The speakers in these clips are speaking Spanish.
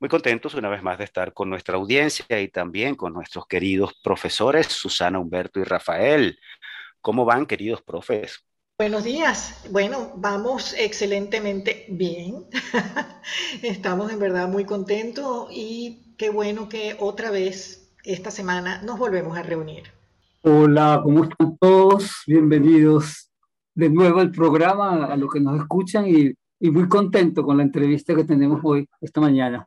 Muy contentos una vez más de estar con nuestra audiencia y también con nuestros queridos profesores, Susana, Humberto y Rafael. ¿Cómo van, queridos profes? Buenos días. Bueno, vamos excelentemente bien. Estamos en verdad muy contentos y qué bueno que otra vez esta semana nos volvemos a reunir. Hola, ¿cómo están todos? Bienvenidos de nuevo al programa, a los que nos escuchan y, y muy contento con la entrevista que tenemos hoy, esta mañana.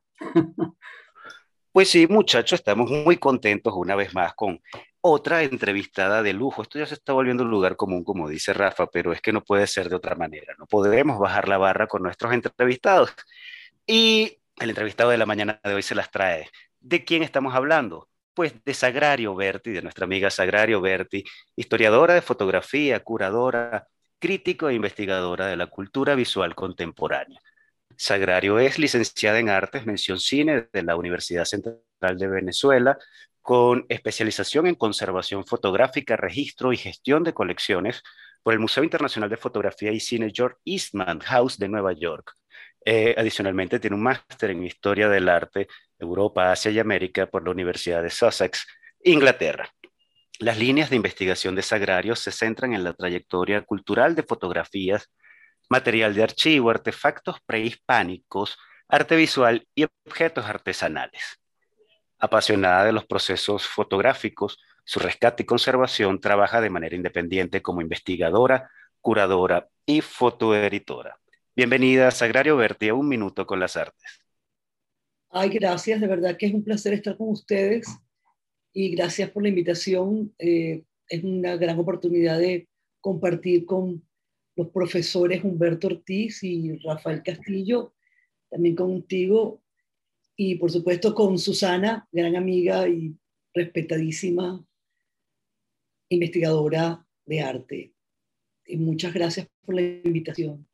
Pues sí, muchachos, estamos muy contentos una vez más con otra entrevistada de lujo. Esto ya se está volviendo un lugar común, como dice Rafa, pero es que no puede ser de otra manera. No podemos bajar la barra con nuestros entrevistados. Y el entrevistado de la mañana de hoy se las trae. ¿De quién estamos hablando? Pues de Sagrario Berti, de nuestra amiga Sagrario Berti, historiadora de fotografía, curadora, crítico e investigadora de la cultura visual contemporánea. Sagrario es licenciada en Artes, mención cine de la Universidad Central de Venezuela, con especialización en conservación fotográfica, registro y gestión de colecciones por el Museo Internacional de Fotografía y Cine George Eastman House de Nueva York. Eh, adicionalmente, tiene un máster en Historia del Arte, Europa, Asia y América por la Universidad de Sussex, Inglaterra. Las líneas de investigación de Sagrario se centran en la trayectoria cultural de fotografías material de archivo, artefactos prehispánicos, arte visual y objetos artesanales. Apasionada de los procesos fotográficos, su rescate y conservación trabaja de manera independiente como investigadora, curadora y fotoeditora. Bienvenida, Sagrario Berti, a Un Minuto con las Artes. Ay, gracias, de verdad que es un placer estar con ustedes y gracias por la invitación. Eh, es una gran oportunidad de compartir con los profesores Humberto Ortiz y Rafael Castillo, también contigo, y por supuesto con Susana, gran amiga y respetadísima investigadora de arte. Y muchas gracias por la invitación.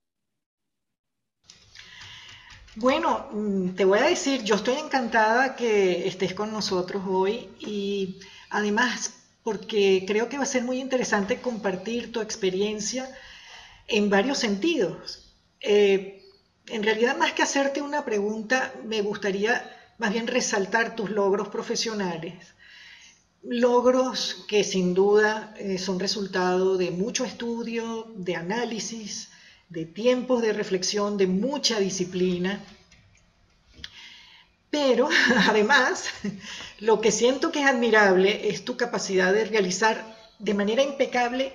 Bueno, mm, te voy a decir, yo estoy encantada que estés con nosotros hoy y además porque creo que va a ser muy interesante compartir tu experiencia en varios sentidos. Eh, en realidad, más que hacerte una pregunta, me gustaría más bien resaltar tus logros profesionales. Logros que sin duda eh, son resultado de mucho estudio, de análisis, de tiempos de reflexión, de mucha disciplina. Pero además, lo que siento que es admirable es tu capacidad de realizar de manera impecable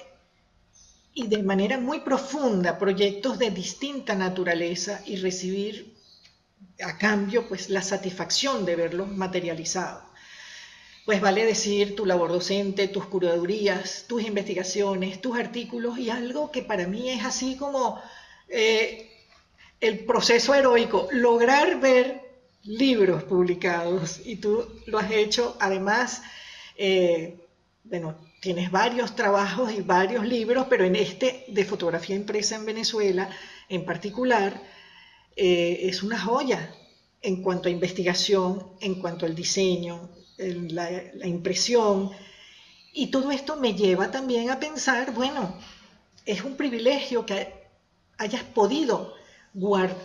y de manera muy profunda proyectos de distinta naturaleza y recibir a cambio pues la satisfacción de verlos materializados. Pues vale decir tu labor docente, tus curadurías, tus investigaciones, tus artículos y algo que para mí es así como eh, el proceso heroico, lograr ver libros publicados y tú lo has hecho además, eh, bueno, tienes varios trabajos y varios libros, pero en este de fotografía impresa en Venezuela en particular, eh, es una joya en cuanto a investigación, en cuanto al diseño, la, la, impresión. Y todo esto me lleva también a pensar, bueno, es un privilegio que hayas podido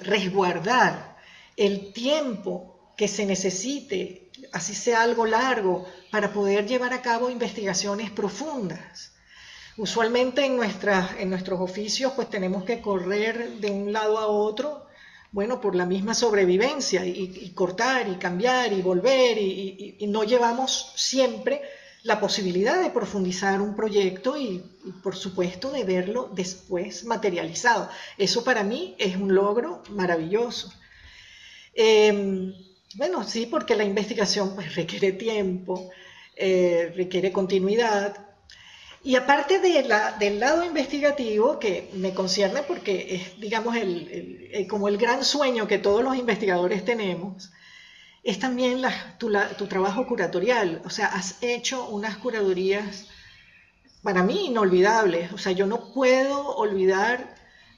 resguardar el tiempo que se necesite así sea algo largo, para poder llevar a cabo investigaciones profundas. Usualmente en, en nuestros oficios pues tenemos que correr de un lado a otro, bueno, por la misma sobrevivencia y, cortar y cambiar y volver y, no llevamos siempre la posibilidad de profundizar un proyecto y, por supuesto de verlo después materializado. Eso para mí es un logro maravilloso. Em, bueno, sí, porque la investigación pues, requiere tiempo, eh, requiere continuidad. Y aparte de la, del lado investigativo, que me concierne porque es, digamos, el, como el gran sueño que todos los investigadores tenemos, es también tu, tu, trabajo curatorial. O sea, has hecho unas curadurías para mí inolvidables. O sea, yo no puedo olvidar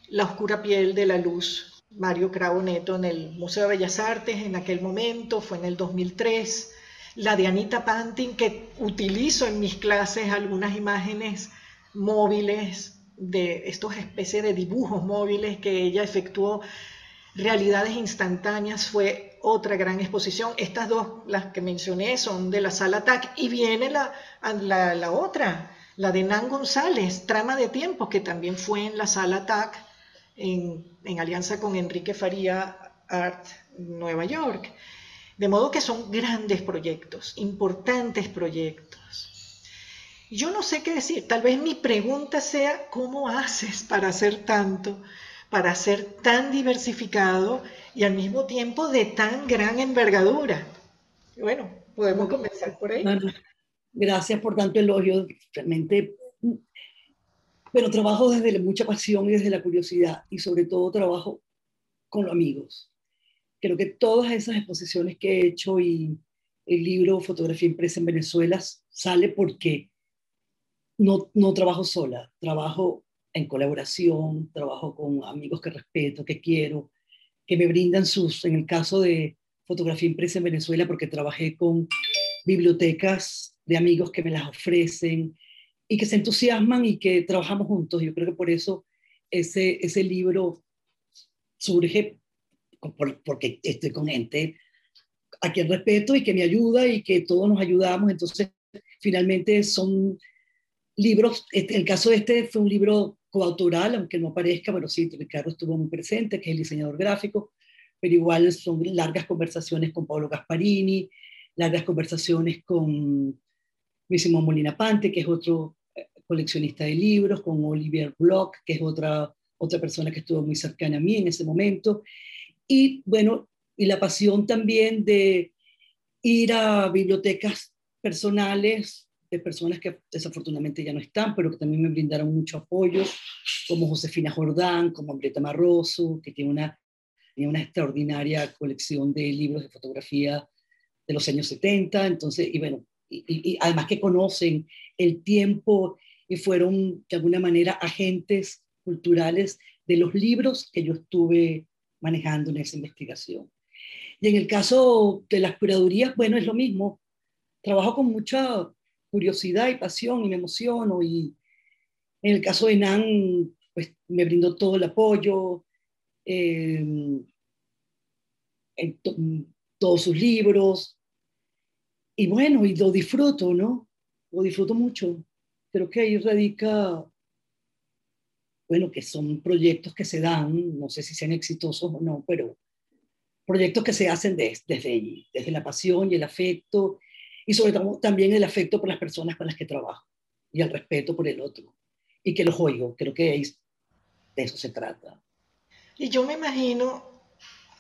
la oscura piel de la luz. Mario Cravo Neto en el Museo de Bellas Artes en aquel momento, fue en el 2003. La de Anita Pantin, que utilizo en mis clases algunas imágenes móviles de estos especies de dibujos móviles que ella efectuó realidades instantáneas fue otra gran exposición. Estas dos, las que mencioné, son de la sala TAC y viene la, la, otra, la de Nan González, Trama de Tiempo, que también fue en la sala TAC en, en alianza con Enrique Faría Art Nueva York. De modo que son grandes proyectos, importantes proyectos. Yo no sé qué decir, tal vez mi pregunta sea, ¿cómo haces para hacer tanto? para ser tan diversificado y al mismo tiempo de tan gran envergadura. Bueno, podemos comenzar por ahí. Gracias por tanto elogio. Realmente, pero trabajo desde mucha pasión y desde la curiosidad y sobre todo trabajo con los amigos. Creo que todas esas exposiciones que he hecho y el libro Fotografía impresa en Venezuela sale porque no, no trabajo sola, trabajo en colaboración, trabajo con amigos que respeto, que quiero, que me brindan sus, en el caso de fotografía impresa en Venezuela, porque trabajé con bibliotecas de amigos que me las ofrecen y que se entusiasman y que trabajamos juntos. Yo creo que por eso ese, ese libro surge porque estoy con gente a quien respeto y que me ayuda y que todos nos ayudamos. Entonces, finalmente son libros, este, el caso de este fue un libro coautoral, aunque no parezca, bueno, sí, Ricardo estuvo muy presente, que es el diseñador gráfico, pero igual son largas conversaciones con Pablo Gasparini, largas conversaciones con Luisimo Molina Pante, que es otro coleccionista de libros, con Olivier Bloch, que es otra, otra persona que estuvo muy cercana a mí en ese momento, y bueno, y la pasión también de ir a bibliotecas personales de personas que desafortunadamente ya no están, pero que también me brindaron mucho apoyo, como Josefina Jordán, como Ambreta Marroso, que tiene una, una extraordinaria colección de libros de fotografía de los años 70, entonces, y bueno, y, además que conocen el tiempo y fueron de alguna manera agentes culturales de los libros que yo estuve manejando en esa investigación. Y en el caso de las curadurías, bueno, es lo mismo. Trabajo con mucha curiosidad y pasión y me emociono. Y en el caso de Nan, pues me brindó todo el apoyo, em, en todos sus libros. Y bueno, y lo disfruto, ¿no? Lo disfruto mucho. Creo que ahí radica, bueno, que son proyectos que se dan, no sé si sean exitosos o no, pero proyectos que se hacen desde, desde allí, desde la pasión y el afecto y sobre todo también el afecto por las personas con las que trabajo y el respeto por el otro y que los oigo. Creo que de eso se trata. Y yo me imagino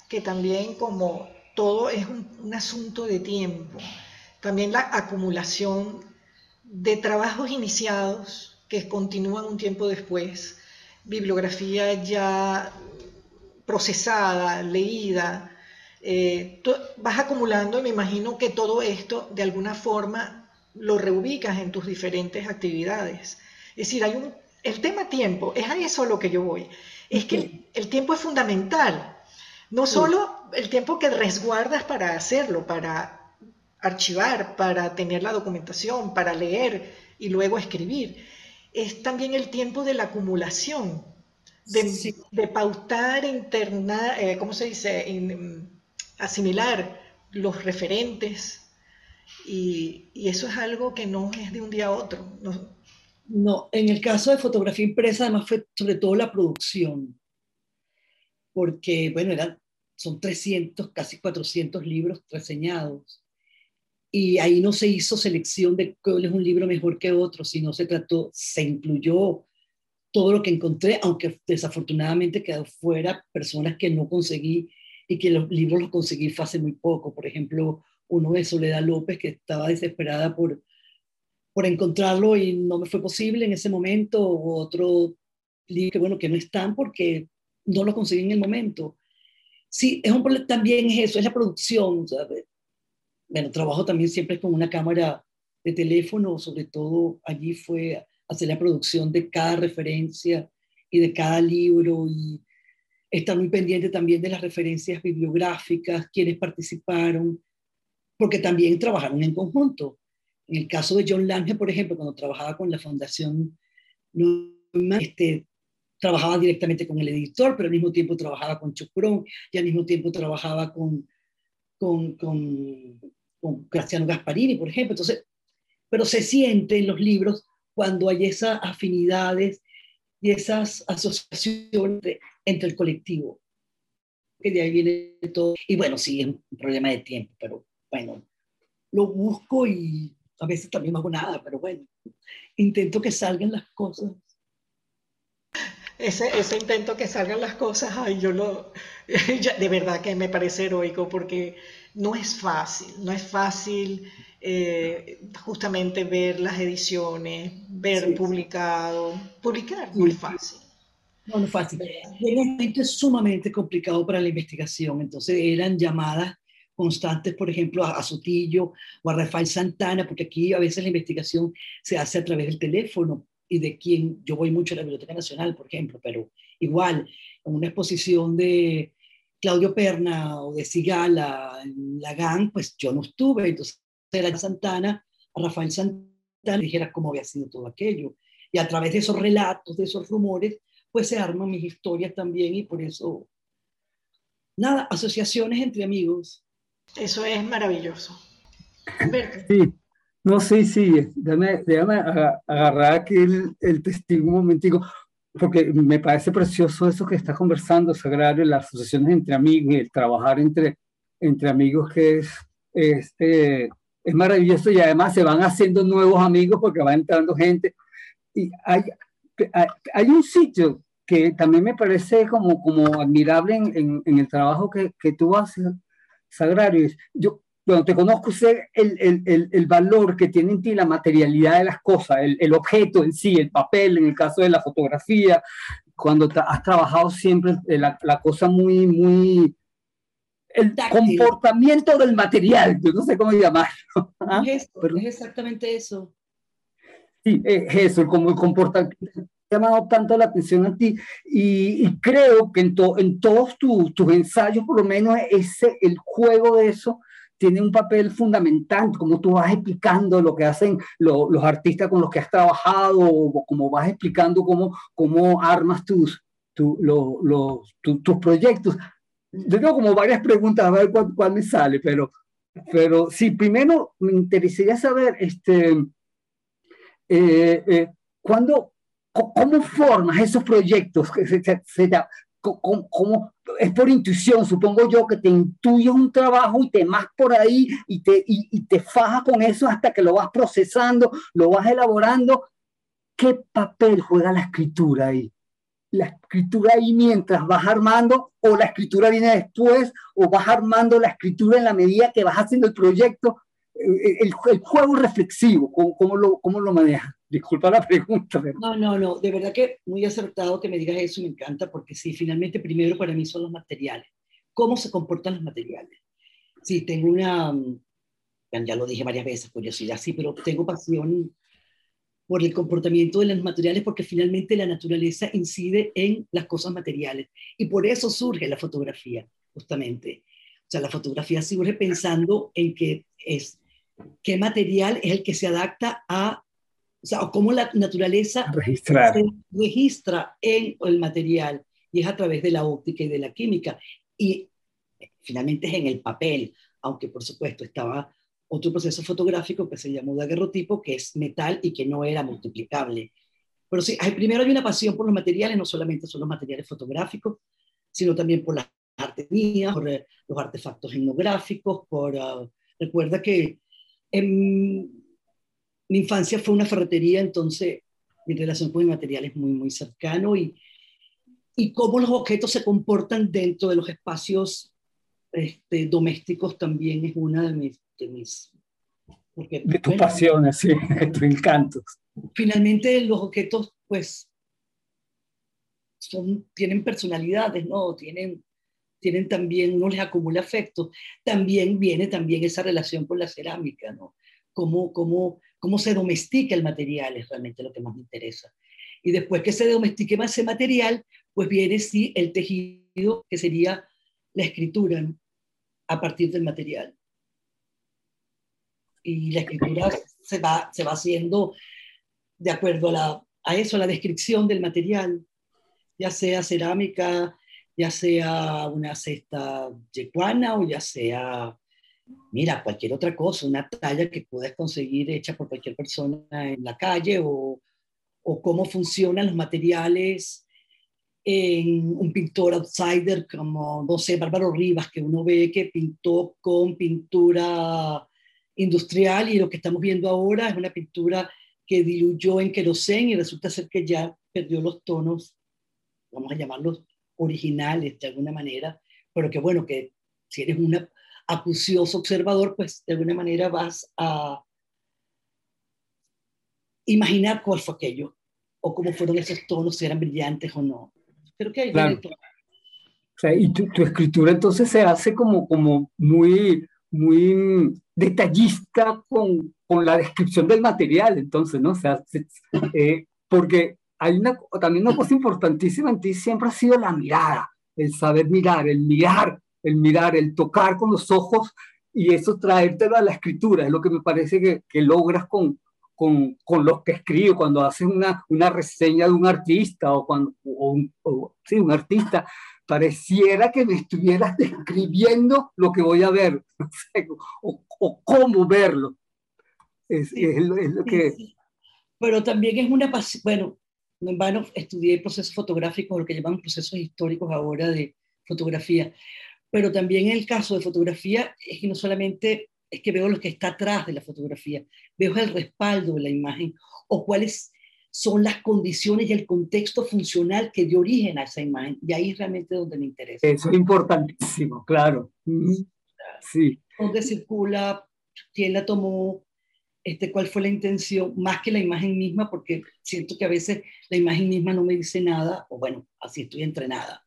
que también como todo es un, asunto de tiempo, también la acumulación de trabajos iniciados que continúan un tiempo después, bibliografía ya procesada, leída, eh, vas acumulando y me imagino que todo esto de alguna forma lo reubicas en tus diferentes actividades. Es decir, hay un, el tema tiempo, es a eso a lo que yo voy. Es que el, tiempo es fundamental. No solo el tiempo que resguardas para hacerlo, para archivar, para tener la documentación, para leer y luego escribir. Es también el tiempo de la acumulación, de, pautar, internar, eh, ¿cómo se dice? asimilar los referentes y, eso es algo que no es de un día a otro. No. no, en el caso de fotografía impresa además fue sobre todo la producción, porque bueno, eran, son 300, casi 400 libros reseñados y ahí no se hizo selección de cuál es un libro mejor que otro, sino se trató, se incluyó todo lo que encontré, aunque desafortunadamente quedó fuera personas que no conseguí y que los libros los conseguí hace muy poco. Por ejemplo, uno de Soledad López, que estaba desesperada por, por encontrarlo y no me fue posible en ese momento, o otro libro que, bueno, que no están porque no lo conseguí en el momento. Sí, es un, también es eso, es la producción. ¿sabes? Bueno, trabajo también siempre con una cámara de teléfono, sobre todo allí fue hacer la producción de cada referencia y de cada libro y estar muy pendiente también de las referencias bibliográficas, quienes participaron, porque también trabajaron en conjunto. En el caso de John Lange, por ejemplo, cuando trabajaba con la Fundación este, trabajaba directamente con el editor, pero al mismo tiempo trabajaba con Chuck y al mismo tiempo trabajaba con, con, con con Graciano Gasparini, por ejemplo. Entonces, pero se siente en los libros cuando hay esas afinidades y esas asociaciones entre el colectivo. Que de ahí viene todo. Y bueno, sí, es un problema de tiempo, pero bueno, lo busco y a veces también no hago nada, pero bueno, intento que salgan las cosas. Ese, ese intento que salgan las cosas, ay, yo lo, de verdad que me parece heroico porque no es fácil, no es fácil eh, justamente ver las ediciones, ver publicado, publicar no es fácil. No, no es fácil. En momento es sumamente complicado para la investigación, entonces eran llamadas constantes, por ejemplo, a, Sotillo o a Rafael Santana, porque aquí a veces la investigación se hace a través del teléfono y de quien yo voy mucho a la Biblioteca Nacional, por ejemplo, pero igual, en una exposición de, Claudio Perna o de Sigala, la GAN, pues yo no estuve, entonces era Santana, a Rafael Santana, dijera cómo había sido todo aquello. Y a través de esos relatos, de esos rumores, pues se arman mis historias también y por eso, nada, asociaciones entre amigos. Eso es maravilloso. Sí, no, sí, sí, déjame, déjame agarrar aquí el, el testigo un momentico porque me parece precioso eso que está conversando, Sagrario, las asociaciones entre amigos y el trabajar entre, entre amigos que es, este, es maravilloso y además se van haciendo nuevos amigos porque va entrando gente. Y hay, hay, un sitio que también me parece como, como admirable en, en, en el trabajo que, que tú haces, Sagrario. Yo, cuando te conozco, sé el, el, el, valor que tiene en ti la materialidad de las cosas, el, objeto en sí, el papel, en el caso de la fotografía, cuando has trabajado siempre la, la cosa muy, muy, el comportamiento del material, yo no sé cómo llamarlo. ¿Ah? Es, Pero, es exactamente eso. Sí, es eso, como el comportamiento llamado tanto la atención a ti y, y creo que en, to, en todos tus ensayos, por lo menos, ese, el juego de eso tiene un papel fundamental, como tú vas explicando lo que hacen los artistas con los que has trabajado, o como vas explicando cómo, cómo armas tus, tus proyectos. Yo tengo como varias preguntas, a ver cuál, me sale, pero, pero sí, primero me interesaría saber, este, eh, eh, ¿cuándo, ¿cómo formas esos proyectos? Se, ¿Cómo, es por intuición, supongo yo, que te intuyes un trabajo y te más por ahí y te, y, te fajas con eso hasta que lo vas procesando, lo vas elaborando. ¿Qué papel juega la escritura ahí? ¿La escritura ahí mientras vas armando o la escritura viene después o vas armando la escritura en la medida que vas haciendo el proyecto? El, el juego reflexivo, ¿cómo, cómo lo, cómo lo manejas? Disculpa la pregunta. No, no, no, de verdad que muy acertado que me digas eso, me encanta, porque sí, finalmente primero para mí son los materiales. ¿Cómo se comportan los materiales? Sí, tengo una, mm, ya lo dije varias veces, curiosidad, sí, pero tengo pasión por el comportamiento de los materiales porque finalmente la naturaleza incide en las cosas materiales y por eso surge la fotografía, justamente. O sea, la fotografía surge pensando en que es qué material es el que se adapta a o sea, cómo la naturaleza Registrar. se registra en el material y es a través de la óptica y de la química. Y finalmente es en el papel, aunque por supuesto estaba otro proceso fotográfico que se llamó daguerrotipo, que es metal y que no era multiplicable. Pero sí, hay, primero hay una pasión por los materiales, no solamente son los materiales fotográficos, sino también por las artesanías, por eh, los artefactos etnográficos, por... Uh, recuerda que En, mi infancia fue una ferretería, entonces mi relación con el material es muy, muy cercano y, y cómo los objetos se comportan dentro de los espacios este, domésticos también es una de mis... De, mis, porque, de tus pasiones, sí, de tus encantos. Finalmente los objetos, pues, son, tienen personalidades, ¿no? Tienen, tienen también, uno les acumula afecto. También viene también esa relación con la cerámica, ¿no? Cómo, cómo, cómo se domestica el material es realmente lo que más me interesa. Y después que se domestique más ese material, pues viene sí el tejido, que sería la escritura a partir del material. Y la escritura se va, se va haciendo de acuerdo a, la, a eso, a la descripción del material, ya sea cerámica, ya sea una cesta yecuana o ya sea, mira, cualquier otra cosa, una talla que puedas conseguir hecha por cualquier persona en la calle o, o cómo funcionan los materiales en un pintor outsider como, no sé, Bárbaro Rivas, que uno ve que pintó con pintura industrial y lo que estamos viendo ahora es una pintura que diluyó en querosén y resulta ser que ya perdió los tonos, vamos a llamarlos originales de alguna manera, pero que bueno, que si eres un acucioso observador, pues de alguna manera vas a imaginar cuál fue aquello o cómo fueron esos tonos, si eran brillantes o no. Creo que hay claro. O sea, y tu, tu, escritura entonces se hace como, como muy, muy detallista con, con la descripción del material, entonces, ¿no? O sea, eh, porque hay una, también una cosa importantísima en ti siempre ha sido la mirada, el saber mirar, el mirar, el mirar, el tocar con los ojos y eso traértelo a la escritura, es lo que me parece que, que logras con, con, con los que escribo, cuando haces una, una reseña de un artista o cuando, o un, sí, un artista, pareciera que me estuvieras describiendo lo que voy a ver, no sé, o, o, cómo verlo. Es, sí, es, lo, es lo, que... Sí, Pero también es una pasión, bueno, no en vano estudié procesos fotográficos, lo que llaman procesos históricos ahora de fotografía, pero también en el caso de fotografía es que no solamente es que veo lo que está atrás de la fotografía, veo el respaldo de la imagen o cuáles son las condiciones y el contexto funcional que dio origen a esa imagen. Y ahí es realmente donde me interesa. Eso es importantísimo, claro. Sí. ¿Dónde circula? ¿Quién la tomó? Este, ¿Cuál fue la intención? Más que la imagen misma, porque siento que a veces la imagen misma no me dice nada, o bueno, así estoy entrenada.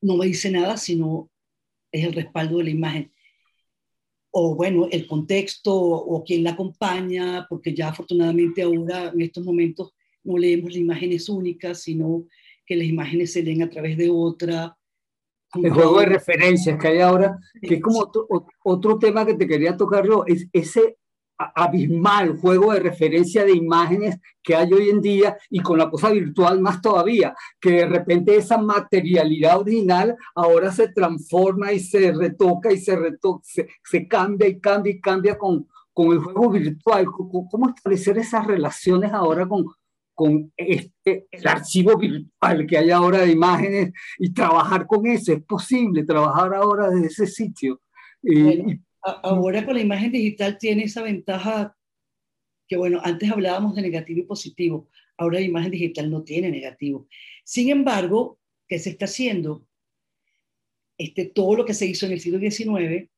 No me dice nada, sino es el respaldo de la imagen o bueno, el contexto o quien la acompaña, porque ya afortunadamente ahora en estos momentos no leemos las imágenes únicas, sino que las imágenes se leen a través de otra. El juego de referencias que hay ahora, que es como otro, otro tema que te quería tocar yo, es ese abismal juego de referencia de imágenes que hay hoy en día y con la cosa virtual más todavía, que de repente esa materialidad original ahora se transforma y se retoca y se, retoca, se, se cambia y cambia y cambia con, con el juego virtual. ¿Cómo establecer esas relaciones ahora con, con este, el archivo virtual que hay ahora de imágenes y trabajar con eso? ¿Es posible trabajar ahora desde ese sitio? Bueno. Ahora con la imagen digital tiene esa ventaja que, bueno, antes hablábamos de negativo y positivo, ahora la imagen digital no tiene negativo. Sin embargo, ¿qué se está haciendo? Este, todo lo que se hizo en el siglo XIX,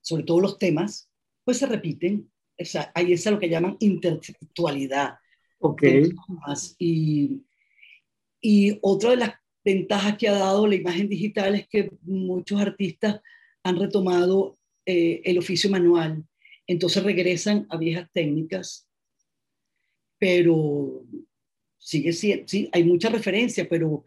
sobre todo los temas, pues se repiten. O sea, ahí es lo que llaman intertextualidad. Okay. Y, y otra de las ventajas que ha dado la imagen digital es que muchos artistas han retomado eh, el oficio manual. Entonces regresan a viejas técnicas, pero sigue siendo, sí, hay mucha referencia, pero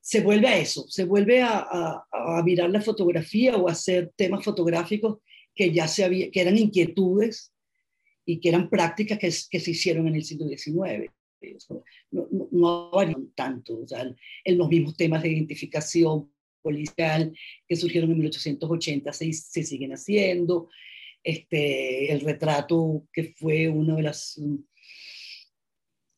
se vuelve a eso, se vuelve a, mirar la fotografía o a hacer temas fotográficos que ya se había, que eran inquietudes y que eran prácticas que, se hicieron en el siglo XIX. No, no, tanto, o sea, en los mismos temas de identificación, policial que surgieron en 1880 se, se siguen haciendo. Este, el retrato que fue uno de las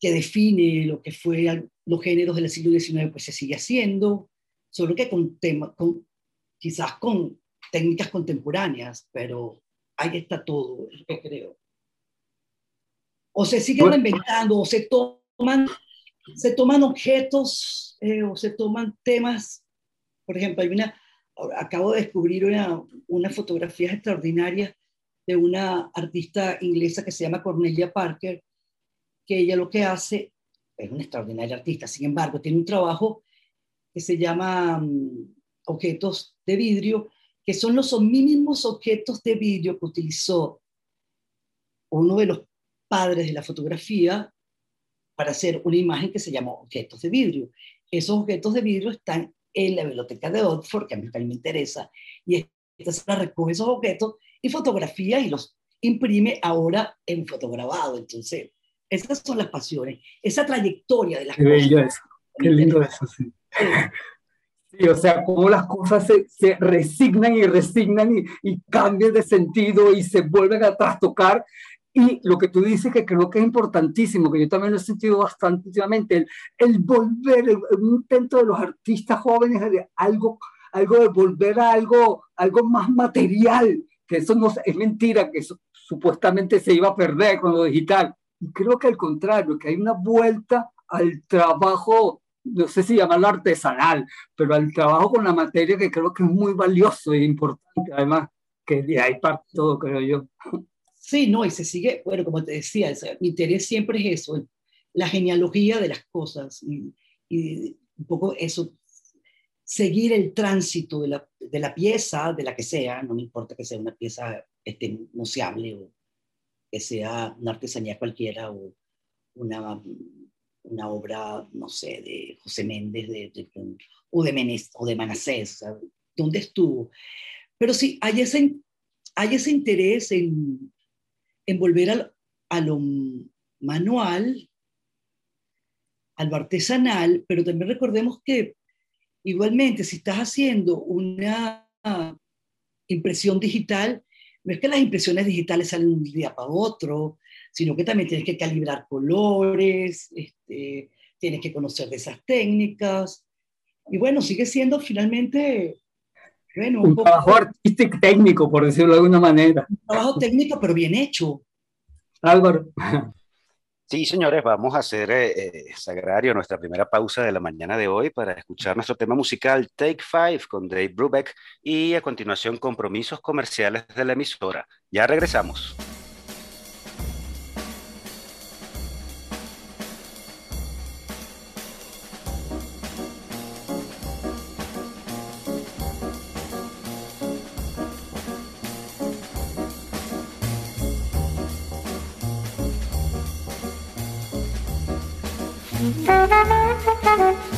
que define lo que fue los géneros del siglo XIX, pues se sigue haciendo, solo que con temas, con, quizás con técnicas contemporáneas, pero ahí está todo, que creo. O se siguen reinventando, o se toman, se toman objetos, eh, o se toman temas. Por ejemplo, hay una, acabo de descubrir una, una fotografía extraordinaria de una artista inglesa que se llama Cornelia Parker, que ella lo que hace, es una extraordinaria artista, sin embargo, tiene un trabajo que se llama mm, objetos de vidrio, que son los mínimos objetos de vidrio que utilizó uno de los padres de la fotografía para hacer una imagen que se llamó objetos de vidrio. Esos objetos de vidrio están en la biblioteca de Oxford, que a mí también me interesa, y esta se recoge esos objetos y fotografía y los imprime ahora en fotograbado. Entonces, esas son las pasiones, esa trayectoria de las Qué cosas. Bello eso. Qué lindo eso, sí. Sí, o sea, cómo las cosas se, se resignan y resignan y, y, cambian de sentido y se vuelven a trastocar. Y lo que tú dices que creo que es importantísimo, que yo también lo he sentido bastante últimamente, el, el volver, el, el, intento de los artistas jóvenes de algo, algo de volver a algo, algo más material, que eso no es mentira, que eso supuestamente se iba a perder con lo digital. Y creo que al contrario, que hay una vuelta al trabajo no sé si llamarlo artesanal, pero al trabajo con la materia que creo que es muy valioso e importante, además, que de ahí parte todo, creo yo. Sí, no, y se sigue, bueno, como te decía, mi interés siempre es eso, la genealogía de las cosas y, y un poco eso, seguir el tránsito de la, de la, pieza, de la que sea, no me importa que sea una pieza este, museable o que sea una artesanía cualquiera o una una obra, no sé, de José Méndez de, de, o, de Menez, o de Manasés, ¿dónde estuvo? Pero sí, hay ese, hay ese interés en, en volver al, a lo manual, a lo artesanal, pero también recordemos que igualmente si estás haciendo una impresión digital, no es que las impresiones digitales salen un día para otro, sino que también tienes que calibrar colores, este, tienes que conocer de esas técnicas. Y bueno, sigue siendo finalmente... Bueno, un, un trabajo artístico técnico, por decirlo de alguna manera. Un trabajo técnico, pero bien hecho. Álvaro. Sí, señores, vamos a hacer eh, sagrario nuestra primera pausa de la mañana de hoy para escuchar nuestro tema musical Take Five con Dave Brubeck y a continuación compromisos comerciales de la emisora. Ya regresamos. Thank you.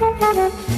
Thank you.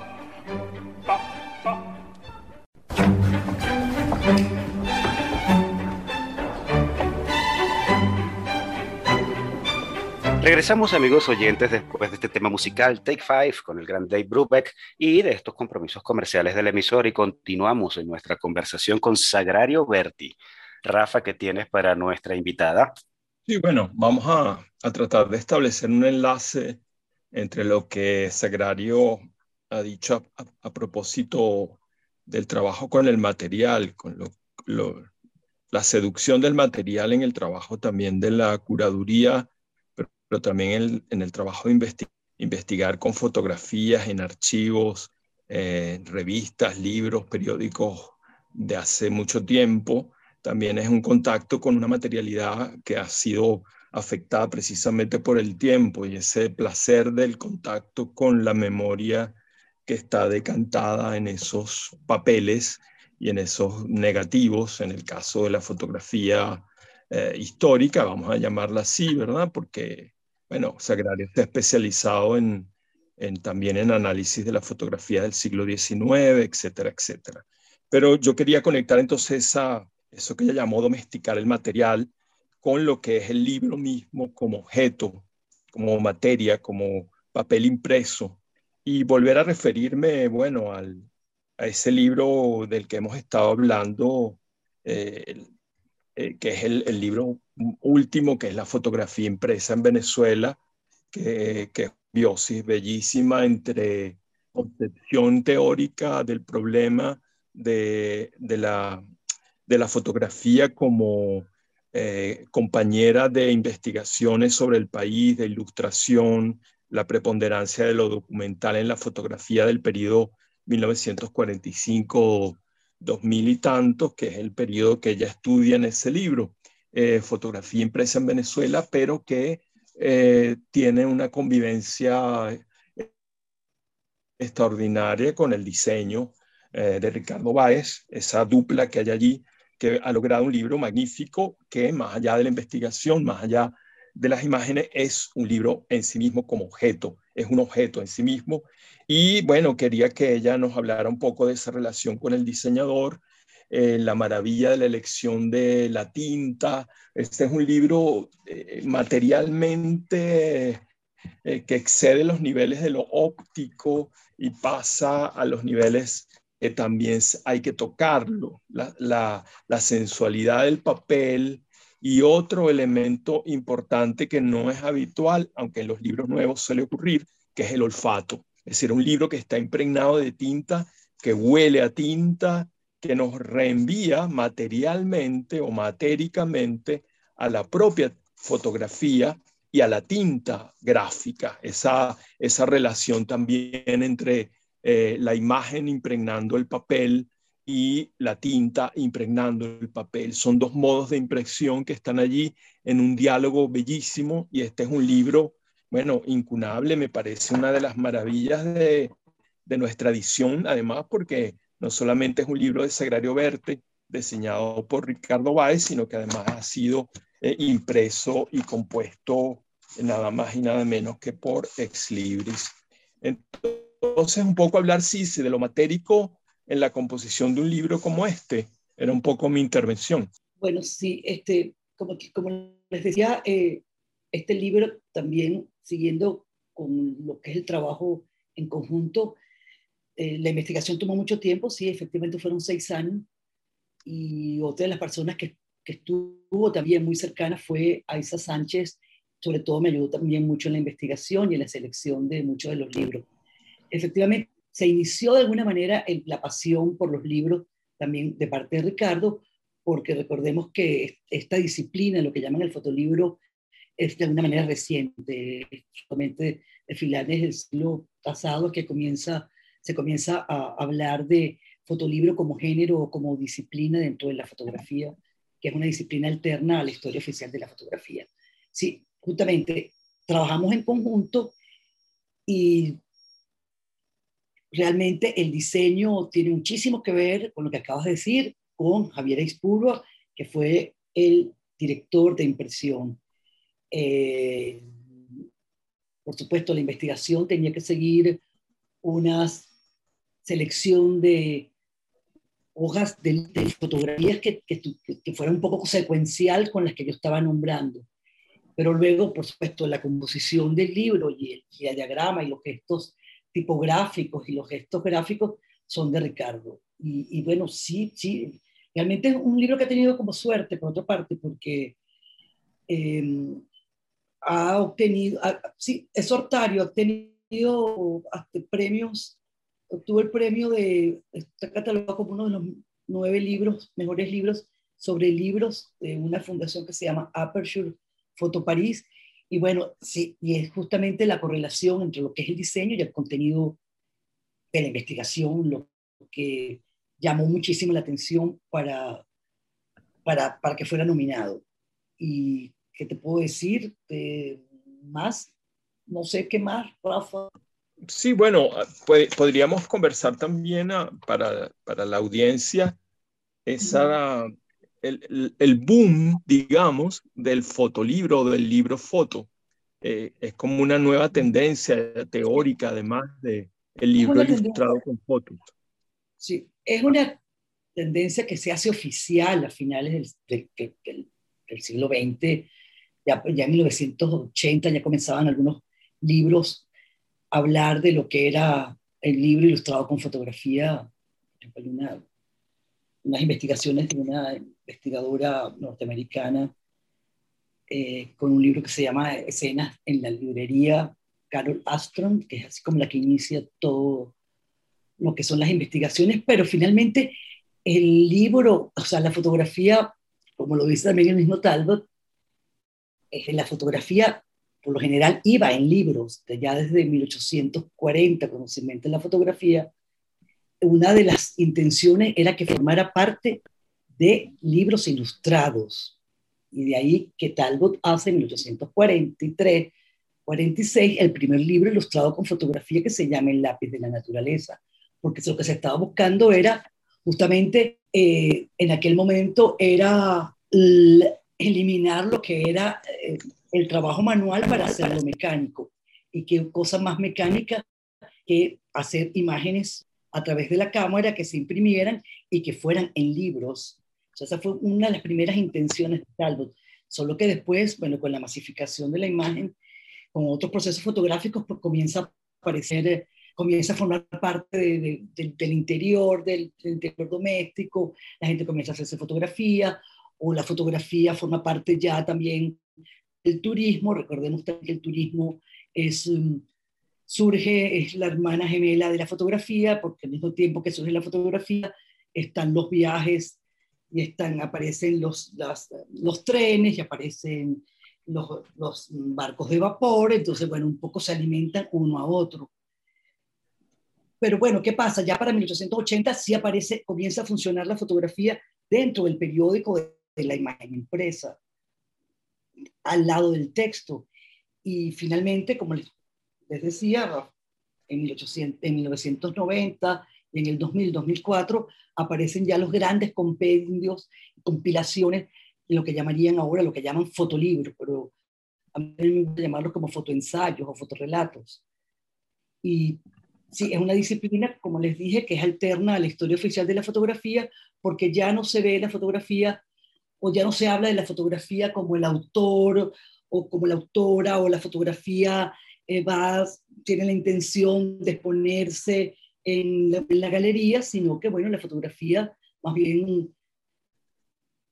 Regresamos amigos oyentes después de este tema musical Take Five con el gran Dave Brubeck y de estos compromisos comerciales del emisor y continuamos en nuestra conversación con Sagrario Berti. Rafa, ¿qué tienes para nuestra invitada? Sí, bueno, vamos a, tratar de establecer un enlace entre lo que Sagrario ha dicho a, propósito del trabajo con el material, con la seducción del material en el trabajo también de la curaduría, pero, también en, el trabajo de investigar con fotografías en archivos, en revistas, libros, periódicos de hace mucho tiempo también es un contacto con una materialidad que ha sido afectada precisamente por el tiempo y ese placer del contacto con la memoria que está decantada en esos papeles y en esos negativos, en el caso de la fotografía eh, histórica, vamos a llamarla así, ¿verdad? Porque, bueno, Sagrario está especializado en, también en análisis de la fotografía del siglo XIX, etcétera, etcétera. Pero yo quería conectar entonces esa, eso que ella llamó domesticar el material, con lo que es el libro mismo como objeto, como materia, como papel impreso, y volver a referirme, bueno, al, a ese libro del que hemos estado hablando, eh, eh, que es el, libro último, que es la fotografía impresa en Venezuela, que, que es biosis bellísima entre concepción teórica del problema de, de la de la fotografía como eh, compañera de investigaciones sobre el país, de ilustración, la preponderancia de lo documental en la fotografía del periodo 1945-2000 y tantos, que es el periodo que ella estudia en ese libro, eh, fotografía impresa en Venezuela, pero que eh, tiene una convivencia extraordinaria con el diseño de Ricardo Báez, esa dupla que hay allí que ha logrado un libro magnífico que más allá de la investigación, más allá de las imágenes, es un libro en sí mismo como objeto, es un objeto en sí mismo. Y bueno, quería que ella nos hablara un poco de esa relación con el diseñador, eh, la maravilla de la elección de la tinta. Este es un libro eh, materialmente eh, que excede los niveles de lo óptico y pasa a los niveles también hay que tocarlo, la, sensualidad del papel y otro elemento importante que no es habitual, aunque en los libros nuevos suele ocurrir, que es el olfato. Es decir, un libro que está impregnado de tinta, que huele a tinta, que nos reenvía materialmente o matéricamente a la propia fotografía y a la tinta gráfica, esa, esa relación también entre eh, la imagen impregnando el papel y la tinta impregnando el papel. Son dos modos de impresión que están allí en un diálogo bellísimo y este es un libro, bueno, incunable, me parece una de las maravillas de, nuestra edición, además porque no solamente es un libro de Sagrario Verte, diseñado por Ricardo Báez, sino que además ha sido eh, impreso y compuesto nada más y nada menos que por Ex Libris. Entonces, un poco hablar, sí, de lo matérico en la composición de un libro como este. Era un poco mi intervención. Bueno, sí, este, como, como les decía, eh, este libro también, siguiendo con lo que es el trabajo en conjunto, eh, la investigación tomó mucho tiempo, sí, efectivamente fueron seis años, y otra de las personas que, que estuvo también muy cercana fue Aisa Sánchez, sobre todo me ayudó también mucho en la investigación y en la selección de muchos de los libros. Efectivamente, se inició de alguna manera la pasión por los libros también de parte de Ricardo, porque recordemos que esta disciplina, lo que llaman el fotolibro, es de alguna manera reciente, justamente de finales del siglo pasado que comienza, se comienza a hablar de fotolibro como género o como disciplina dentro de la fotografía, que es una disciplina alterna a la historia oficial de la fotografía. Sí, justamente trabajamos en conjunto y realmente el diseño tiene muchísimo que ver con lo que acabas de decir, con Javier Expurua, que fue el director de impresión. Eh, por supuesto, la investigación tenía que seguir una selección de hojas de, fotografías que, que, que, fuera un poco secuencial con las que yo estaba nombrando. Pero luego, por supuesto, la composición del libro y el, y el diagrama y los gestos tipográficos y los gestos gráficos son de Ricardo. Y, bueno, sí, sí, realmente es un libro que ha tenido como suerte, por otra parte, porque em, ha obtenido, sí, es Hortario, ha obtenido hasta premios, obtuvo el premio de, está catalogado como uno de los nueve libros, mejores libros sobre libros de una fundación que se llama Aperture Foto París, y bueno, sí, y es justamente la correlación entre lo que es el diseño y el contenido de la investigación lo que llamó muchísimo la atención para, para, para que fuera nominado. ¿Y qué te puedo decir? de más, no sé qué más, Rafa. Sí, bueno, podríamos conversar también ah, para, para la audiencia esa el, el, boom, digamos, del fotolibro, del libro foto. Eh, es como una nueva tendencia teórica, además de el libro ilustrado con fotos. Sí, es una tendencia que se hace oficial a finales del, del, del, siglo XX. Ya, ya, en 1980 ya comenzaban algunos libros hablar de lo que era el libro ilustrado con fotografía. Una, unas investigaciones de una investigadora norteamericana eh, con un libro que se llama Escenas en la librería, Carol Astron, que es así como la que inicia todo lo que son las investigaciones, pero finalmente el libro, o sea, la fotografía, como lo dice también el mismo Talbot, es la fotografía por lo general iba en libros, ya desde 1840, cuando se inventa la fotografía, una de las intenciones era que formara parte de libros ilustrados. Y de ahí que Talbot hace en 1843, 46, el primer libro ilustrado con fotografía que se llama El lápiz de la naturaleza, porque lo que se estaba buscando era justamente eh, en aquel momento era eliminar lo que era eh, el trabajo manual para hacerlo mecánico y qué cosa más mecánica que hacer imágenes a través de la cámara que se imprimieran y que fueran en libros. esa fue una de las primeras intenciones de Talbot. Solo que después, bueno, con la masificación de la imagen, con otros procesos fotográficos, pues comienza a aparecer, comienza a formar parte del interior, del, interior doméstico, la gente comienza a hacerse fotografía, o la fotografía forma parte ya también del turismo. Recordemos que el turismo es surge, es la hermana gemela de la fotografía, porque al mismo tiempo que surge la fotografía, están los viajes y están, aparecen los, los trenes y aparecen los, los, barcos de vapor, entonces, bueno, un poco se alimentan uno a otro. Pero bueno, ¿qué pasa? Ya para 1880 sí aparece, comienza a funcionar la fotografía dentro del periódico de, de la imagen impresa, al lado del texto. Y finalmente, como les decía, en, 1800, en 1990 y en el 2000-2004 aparecen ya los grandes compendios, compilaciones, lo que llamarían ahora, lo que llaman fotolibros, pero a mí me gusta llamarlos como fotoensayos o fotorelatos. Y sí, es una disciplina, como les dije, que es alterna a la historia oficial de la fotografía, porque ya no se ve la fotografía o ya no se habla de la fotografía como el autor o como la autora o la fotografía eh, va, tiene la intención de exponerse en la, galería, sino que, bueno, la fotografía más bien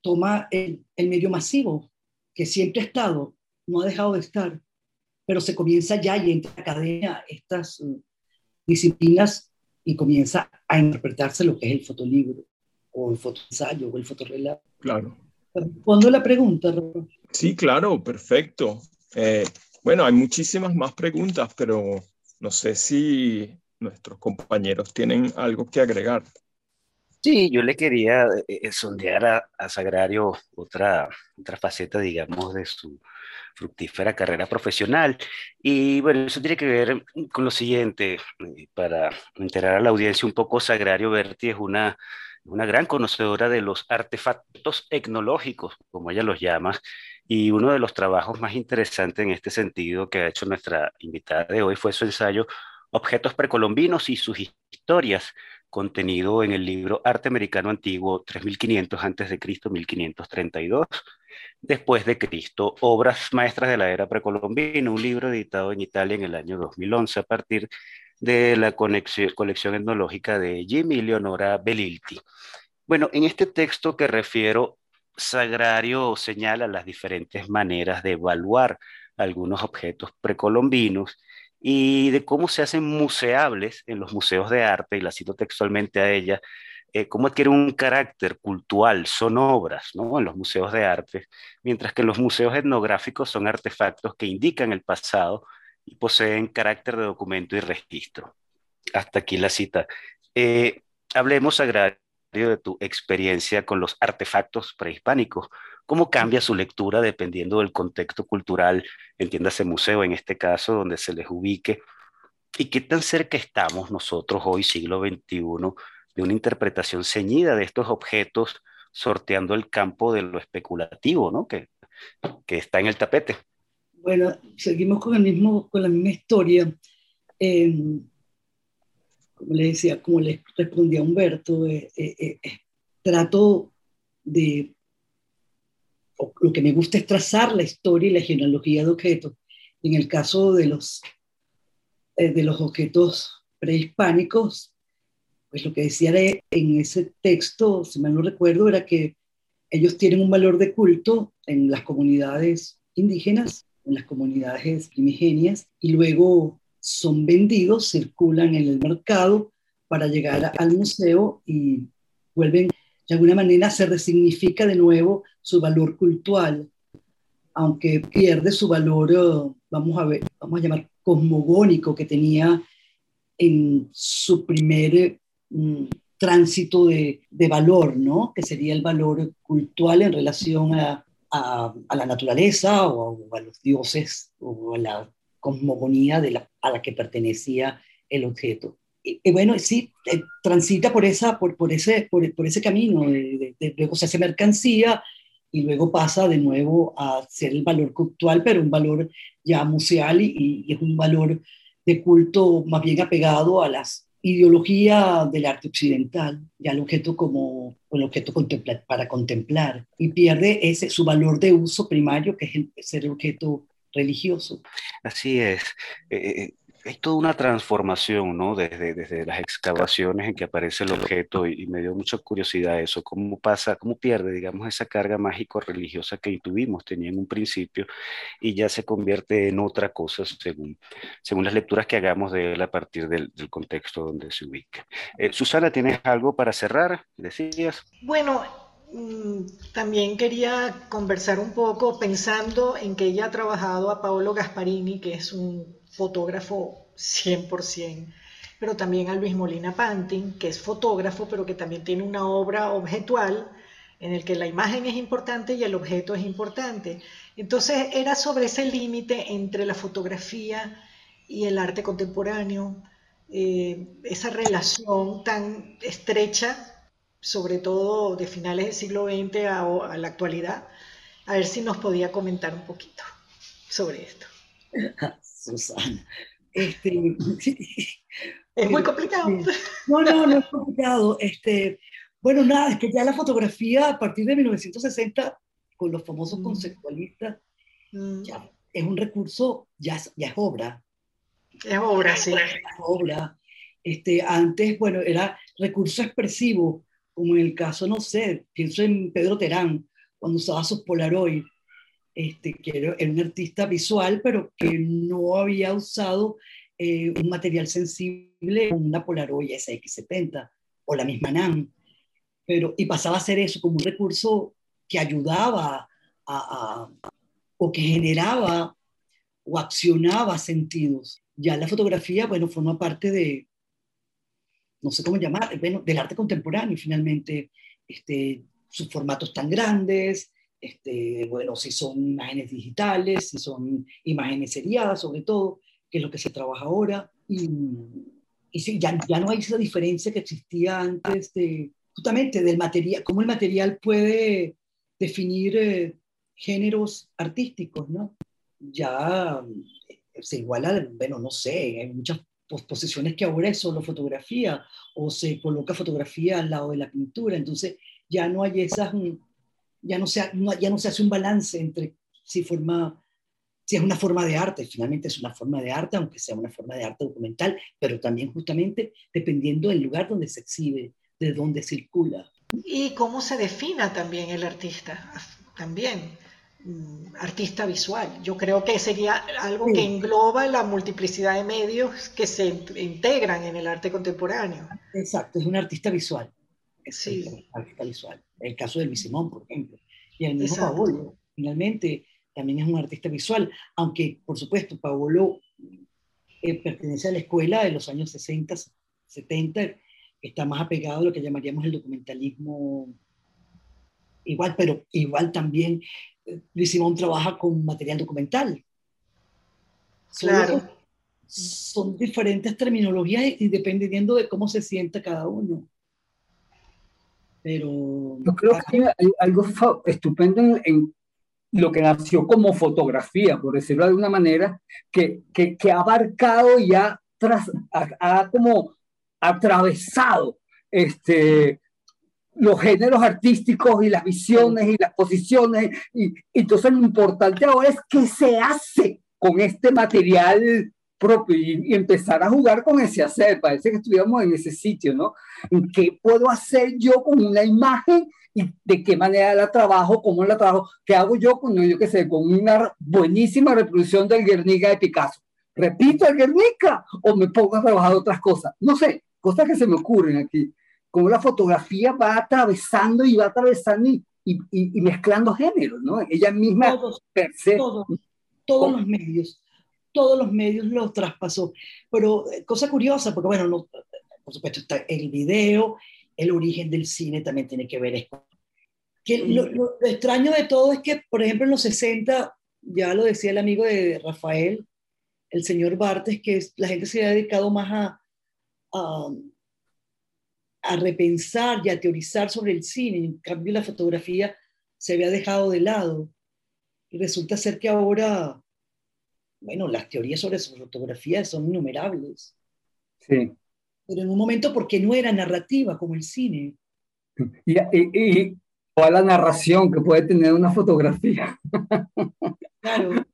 toma el, el medio masivo, que siempre ha estado, no ha dejado de estar, pero se comienza ya y entra en la academia estas uh, disciplinas y comienza a interpretarse lo que es el fotolibro o el fotoensayo o el fotorrelato. Claro. Respondo la pregunta, Sí, claro, perfecto. Eh, bueno, hay muchísimas más preguntas, pero no sé si nuestros compañeros tienen algo que agregar. Sí, yo le quería eh, eh, sondear a, a, Sagrario otra, otra faceta, digamos, de su fructífera carrera profesional. Y bueno, eso tiene que ver con lo siguiente, para enterar a la audiencia un poco, Sagrario Berti es una una gran conocedora de los artefactos etnológicos, como ella los llama, y uno de los trabajos más interesantes en este sentido que ha hecho nuestra invitada de hoy fue su ensayo Objetos precolombinos y sus historias, contenido en el libro Arte Americano Antiguo 3500 a.C., 1532, después de Cristo, Obras Maestras de la Era Precolombina, un libro editado en Italia en el año 2011 a partir de la colección etnológica de Jimmy Leonora Belilti. Bueno, en este texto que refiero, Sagrario señala las diferentes maneras de evaluar algunos objetos precolombinos y de cómo se hacen museables en los museos de arte, y la cito textualmente a ella, eh, cómo adquieren un carácter cultural, son obras ¿no? en los museos de arte, mientras que los museos etnográficos son artefactos que indican el pasado y poseen carácter de documento y registro. Hasta aquí la cita. Eh, hablemos, Agrario, de tu experiencia con los artefactos prehispánicos. ¿Cómo cambia su lectura dependiendo del contexto cultural, entiéndase museo en este caso, donde se les ubique? ¿Y qué tan cerca estamos nosotros hoy, siglo XXI, de una interpretación ceñida de estos objetos, sorteando el campo de lo especulativo, ¿no? que, que está en el tapete? Bueno, seguimos con, el mismo, con la misma historia. Em, como le decía, como le respondía Humberto, eh, eh, eh, trato de, lo que me gusta es trazar la historia y la genealogía de objetos. En el caso de los, de los objetos prehispánicos, pues lo que decía en ese texto, si mal no recuerdo, era que ellos tienen un valor de culto en las comunidades indígenas en las comunidades primigenias y luego son vendidos, circulan en el mercado para llegar al museo y vuelven, de alguna manera se resignifica de nuevo su valor cultural, aunque pierde su valor, eh, vamos a ver, vamos a llamar cosmogónico que tenía en su primer mm, tránsito de, de, valor, ¿no? Que sería el valor cultural en relación a, a, la naturaleza o, a los dioses o a la cosmogonía de la, a la que pertenecía el objeto. Y, bueno, sí, eh, transita por, esa, por, por, ese, por, por ese camino, de, luego se hace mercancía y luego pasa de nuevo a ser el valor cultural, pero un valor ya museal y es un valor de culto más bien apegado a las ideología del arte occidental, ya el objeto como el objeto para contemplar, y pierde ese, su valor de uso primario, que es el, ser objeto religioso. Así es. Eh, es toda una transformación, ¿no? Desde, desde las excavaciones en que aparece el objeto y, me dio mucha curiosidad eso, cómo pasa, cómo pierde, digamos, esa carga mágico-religiosa que tuvimos, tenía en un principio y ya se convierte en otra cosa según, según las lecturas que hagamos de él a partir del, del contexto donde se ubica. Eh, Susana, ¿tienes algo para cerrar? ¿Decías? Bueno, mm, también quería conversar un poco pensando en que ella ha trabajado a Paolo Gasparini, que es un fotógrafo 100%, pero también a Luis Molina Pantin, que es fotógrafo, pero que también tiene una obra objetual en el que la imagen es importante y el objeto es importante. Entonces era sobre ese límite entre la fotografía y el arte contemporáneo, eh, esa relación tan estrecha, sobre todo de finales del siglo XX a, a la actualidad. A ver si nos podía comentar un poquito sobre esto. Susana. Este, es muy complicado. No, no, no es complicado. Este, Bueno, nada, es que ya la fotografía a partir de 1960, con los famosos mm. conceptualistas, mm. ya es un recurso, ya, ya es obra. Es obra, sí. Es obra. Este, antes, bueno, era recurso expresivo, como en el caso, no sé, pienso en Pedro Terán, cuando usaba sus Polaroid, este, que era, un artista visual, pero que no había usado eh, un material sensible, una Polaroid SX70 o la misma NAM, pero, y pasaba a ser eso como un recurso que ayudaba a, o que generaba o accionaba sentidos. Ya la fotografía, bueno, forma parte de, no sé cómo llamar, bueno, del arte contemporáneo finalmente, este, sus formatos tan grandes, este, bueno, si son imágenes digitales, si son imágenes seriadas sobre todo, que es lo que se trabaja ahora, y, y ya, ya no hay esa diferencia que existía antes de, justamente del material, cómo el material puede definir eh, géneros artísticos, ¿no? Ya eh, se iguala, bueno, no sé, hay muchas posiciones que ahora es solo fotografía o se coloca fotografía al lado de la pintura, entonces ya no hay esas, mm, ya no se, ya no se hace un balance entre si forma si es una forma de arte, finalmente es una forma de arte, aunque sea una forma de arte documental, pero también justamente dependiendo del lugar donde se exhibe, de dónde circula. Y cómo se defina también el artista, también. Mm, artista visual. Yo creo que sería algo que engloba la multiplicidad de medios que se integran en el arte contemporáneo. Exacto, es un artista visual. Sí. artista visual. El caso de Luis Simón, por ejemplo. Y el mismo Paolo, finalmente, también es un artista visual, aunque, por supuesto, Paolo eh, pertenece a la escuela de los años 60, 70, está más apegado a lo que llamaríamos el documentalismo igual, pero igual también Luis Simón trabaja con material documental. Claro. Son, diferentes terminologías y dependiendo de cómo se sienta cada uno. Pero. Yo creo que hay algo estupendo en, lo que nació como fotografía, por decirlo de alguna manera, que, que, que ha abarcado y ha, tras, ha, como atravesado este, los géneros artísticos y las visiones y las posiciones. Y, entonces lo importante ahora es qué se hace con este material propio y, empezar a jugar con ese hacer. Parece que estuviéramos en ese sitio, ¿no? ¿Qué puedo hacer yo con una imagen y de qué manera la trabajo, cómo la trabajo? ¿Qué hago yo con, yo qué sé, con una buenísima reproducción del Guernica de Picasso? ¿Repito el Guernica o me pongo a trabajar otras cosas? No sé, cosas que se me ocurren aquí cómo la fotografía va atravesando y va atravesando y, y, mezclando géneros, ¿no? Ella misma todos, todos, todos los medios, todos los medios los traspasó. Pero eh, cosa curiosa, porque bueno, no, por supuesto está el video, el origen del cine también tiene que ver esto. Que lo, lo, extraño de todo es que, por ejemplo, en los 60, ya lo decía el amigo de Rafael, el señor Bartes, que la gente se ha dedicado más a, a a repensar y a teorizar sobre el cine. En cambio, la fotografía se había dejado de lado. Y resulta ser que ahora, bueno, las teorías sobre su fotografía son innumerables. Sí. Pero en un momento porque no era narrativa como el cine. Y, y, toda la narración que puede tener una fotografía. Claro,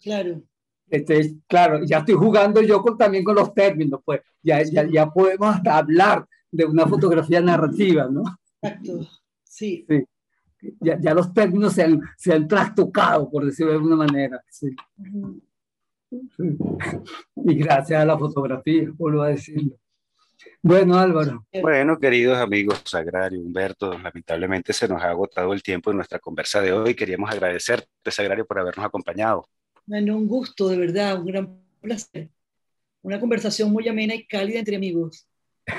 claro. Este, claro, ya estoy jugando yo con, también con los términos, pues ya, ya, ya podemos hablar de una fotografía narrativa, ¿no? Exacto, sí. sí. Ya, ya, los términos se han, se han trastocado, por decirlo de alguna manera. Sí. Y gracias a la fotografía, vuelvo a decirlo. Bueno, Álvaro. Bueno, queridos amigos Sagrario, Humberto, lamentablemente se nos ha agotado el tiempo en nuestra conversa de hoy. Queríamos agradecerte, Sagrario, por habernos acompañado. Bueno, un gusto, de verdad, un gran placer. Una conversación muy amena y cálida entre amigos.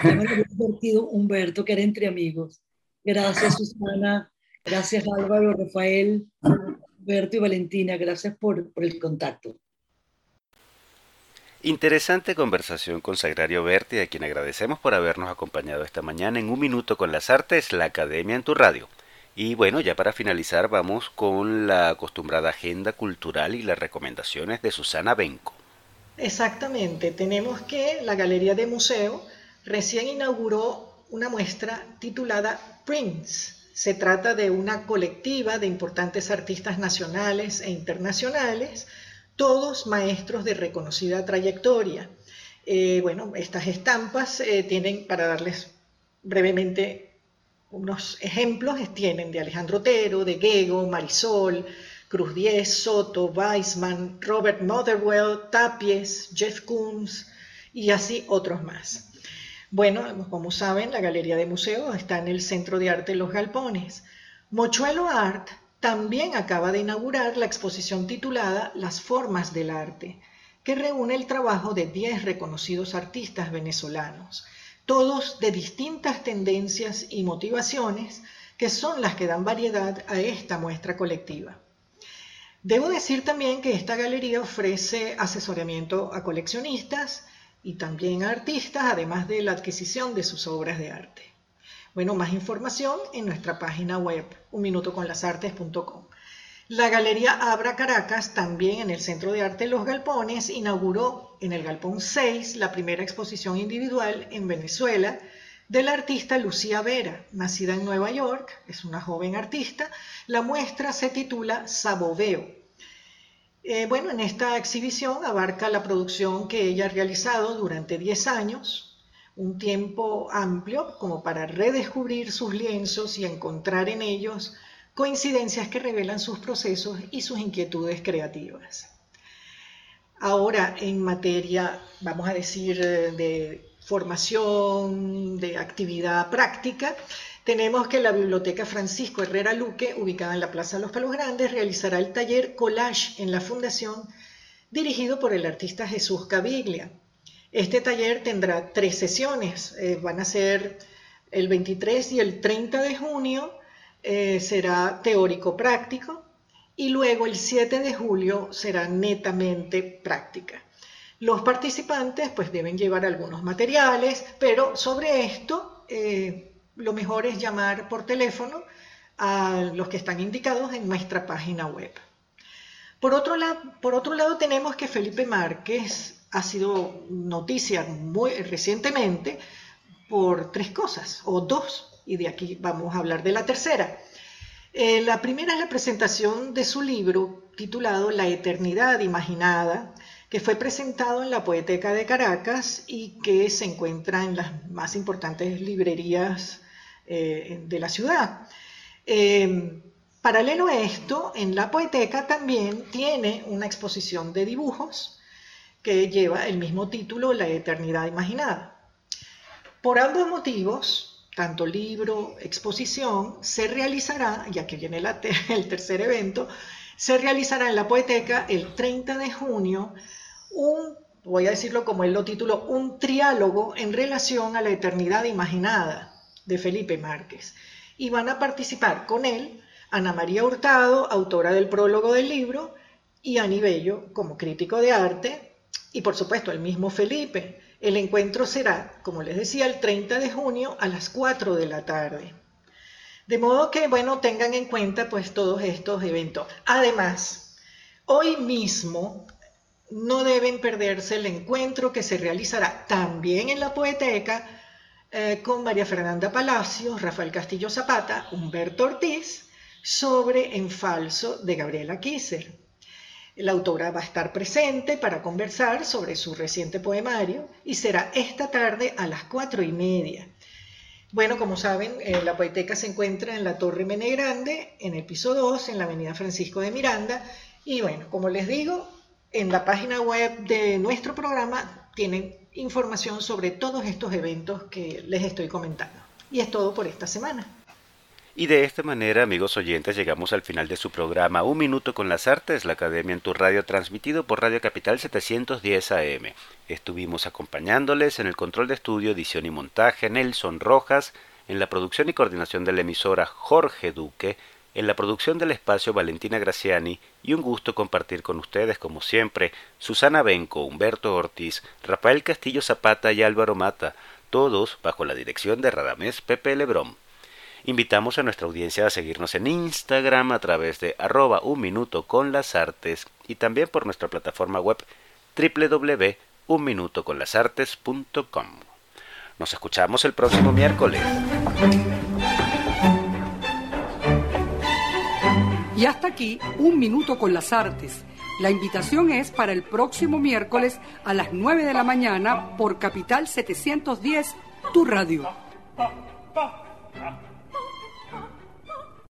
Me divertido, Humberto, que era entre amigos. Gracias, Susana. Gracias, Álvaro, Rafael, Humberto y Valentina. Gracias por, por el contacto. Interesante conversación con Sagrario Berti, a quien agradecemos por habernos acompañado esta mañana en Un Minuto con las Artes, la Academia en tu Radio. Y bueno, ya para finalizar vamos con la acostumbrada agenda cultural y las recomendaciones de Susana Benco. Exactamente, tenemos que la Galería de Museo recién inauguró una muestra titulada Prince. Se trata de una colectiva de importantes artistas nacionales e internacionales, todos maestros de reconocida trayectoria. Eh, bueno, estas estampas eh, tienen, para darles brevemente unos ejemplos, tienen de Alejandro Otero, de Gego, Marisol, Cruz Diez, Soto, Weisman, Robert Motherwell, Tapies, Jeff Koons y así otros más. Bueno, como saben, la Galería de Museos está en el Centro de Arte Los Galpones. Mochuelo Art también acaba de inaugurar la exposición titulada Las Formas del Arte, que reúne el trabajo de 10 reconocidos artistas venezolanos, todos de distintas tendencias y motivaciones que son las que dan variedad a esta muestra colectiva. Debo decir también que esta galería ofrece asesoramiento a coleccionistas y también a artistas, además de la adquisición de sus obras de arte. Bueno, más información en nuestra página web, unminutoconlasartes.com. La Galería Abra Caracas, también en el Centro de Arte Los Galpones, inauguró en el Galpón 6 la primera exposición individual en Venezuela de la artista Lucía Vera, nacida en Nueva York, es una joven artista. La muestra se titula Saboveo. Eh, bueno, en esta exhibición abarca la producción que ella ha realizado durante 10 años, un tiempo amplio como para redescubrir sus lienzos y encontrar en ellos coincidencias que revelan sus procesos y sus inquietudes creativas. Ahora, en materia, vamos a decir, de formación, de actividad práctica, tenemos que la Biblioteca Francisco Herrera Luque, ubicada en la Plaza de los Palos Grandes, realizará el taller Collage en la Fundación, dirigido por el artista Jesús Caviglia. Este taller tendrá tres sesiones, eh, van a ser el 23 y el 30 de junio, eh, será teórico práctico y luego el 7 de julio será netamente práctica. Los participantes pues deben llevar algunos materiales, pero sobre esto eh, lo mejor es llamar por teléfono a los que están indicados en nuestra página web. Por otro lado tenemos que Felipe Márquez ha sido noticia muy recientemente por tres cosas, o dos, y de aquí vamos a hablar de la tercera. Eh, la primera es la presentación de su libro titulado La Eternidad Imaginada, que fue presentado en la Poeteca de Caracas y que se encuentra en las más importantes librerías eh, de la ciudad. Eh, paralelo a esto, en la Poeteca también tiene una exposición de dibujos que lleva el mismo título, La Eternidad Imaginada. Por ambos motivos, tanto libro, exposición, se realizará, ya que viene el tercer evento, se realizará en la Poeteca el 30 de junio un, voy a decirlo como él lo tituló, un triálogo en relación a la eternidad imaginada de Felipe Márquez. Y van a participar con él Ana María Hurtado, autora del prólogo del libro, y Ani Bello como crítico de arte, y por supuesto el mismo Felipe, el encuentro será, como les decía, el 30 de junio a las 4 de la tarde. De modo que, bueno, tengan en cuenta pues todos estos eventos. Además, hoy mismo no deben perderse el encuentro que se realizará también en la Poeteca eh, con María Fernanda Palacios, Rafael Castillo Zapata, Humberto Ortiz, sobre En Falso de Gabriela Kisser. La autora va a estar presente para conversar sobre su reciente poemario y será esta tarde a las cuatro y media. Bueno, como saben, eh, la poeteca se encuentra en la Torre Mene Grande, en el piso 2, en la avenida Francisco de Miranda. Y bueno, como les digo, en la página web de nuestro programa tienen información sobre todos estos eventos que les estoy comentando. Y es todo por esta semana. Y de esta manera, amigos oyentes, llegamos al final de su programa Un Minuto con las Artes, la Academia en tu Radio, transmitido por Radio Capital 710 AM. Estuvimos acompañándoles en el control de estudio, edición y montaje Nelson Rojas, en la producción y coordinación de la emisora Jorge Duque, en la producción del espacio Valentina Graciani y un gusto compartir con ustedes, como siempre, Susana Benco, Humberto Ortiz, Rafael Castillo Zapata y Álvaro Mata, todos bajo la dirección de Radamés Pepe Lebrón. Invitamos a nuestra audiencia a seguirnos en Instagram a través de arroba un minuto con las artes y también por nuestra plataforma web www.unminutoconlasartes.com. Nos escuchamos el próximo miércoles. Y hasta aquí, un minuto con las artes. La invitación es para el próximo miércoles a las 9 de la mañana por Capital 710, tu radio.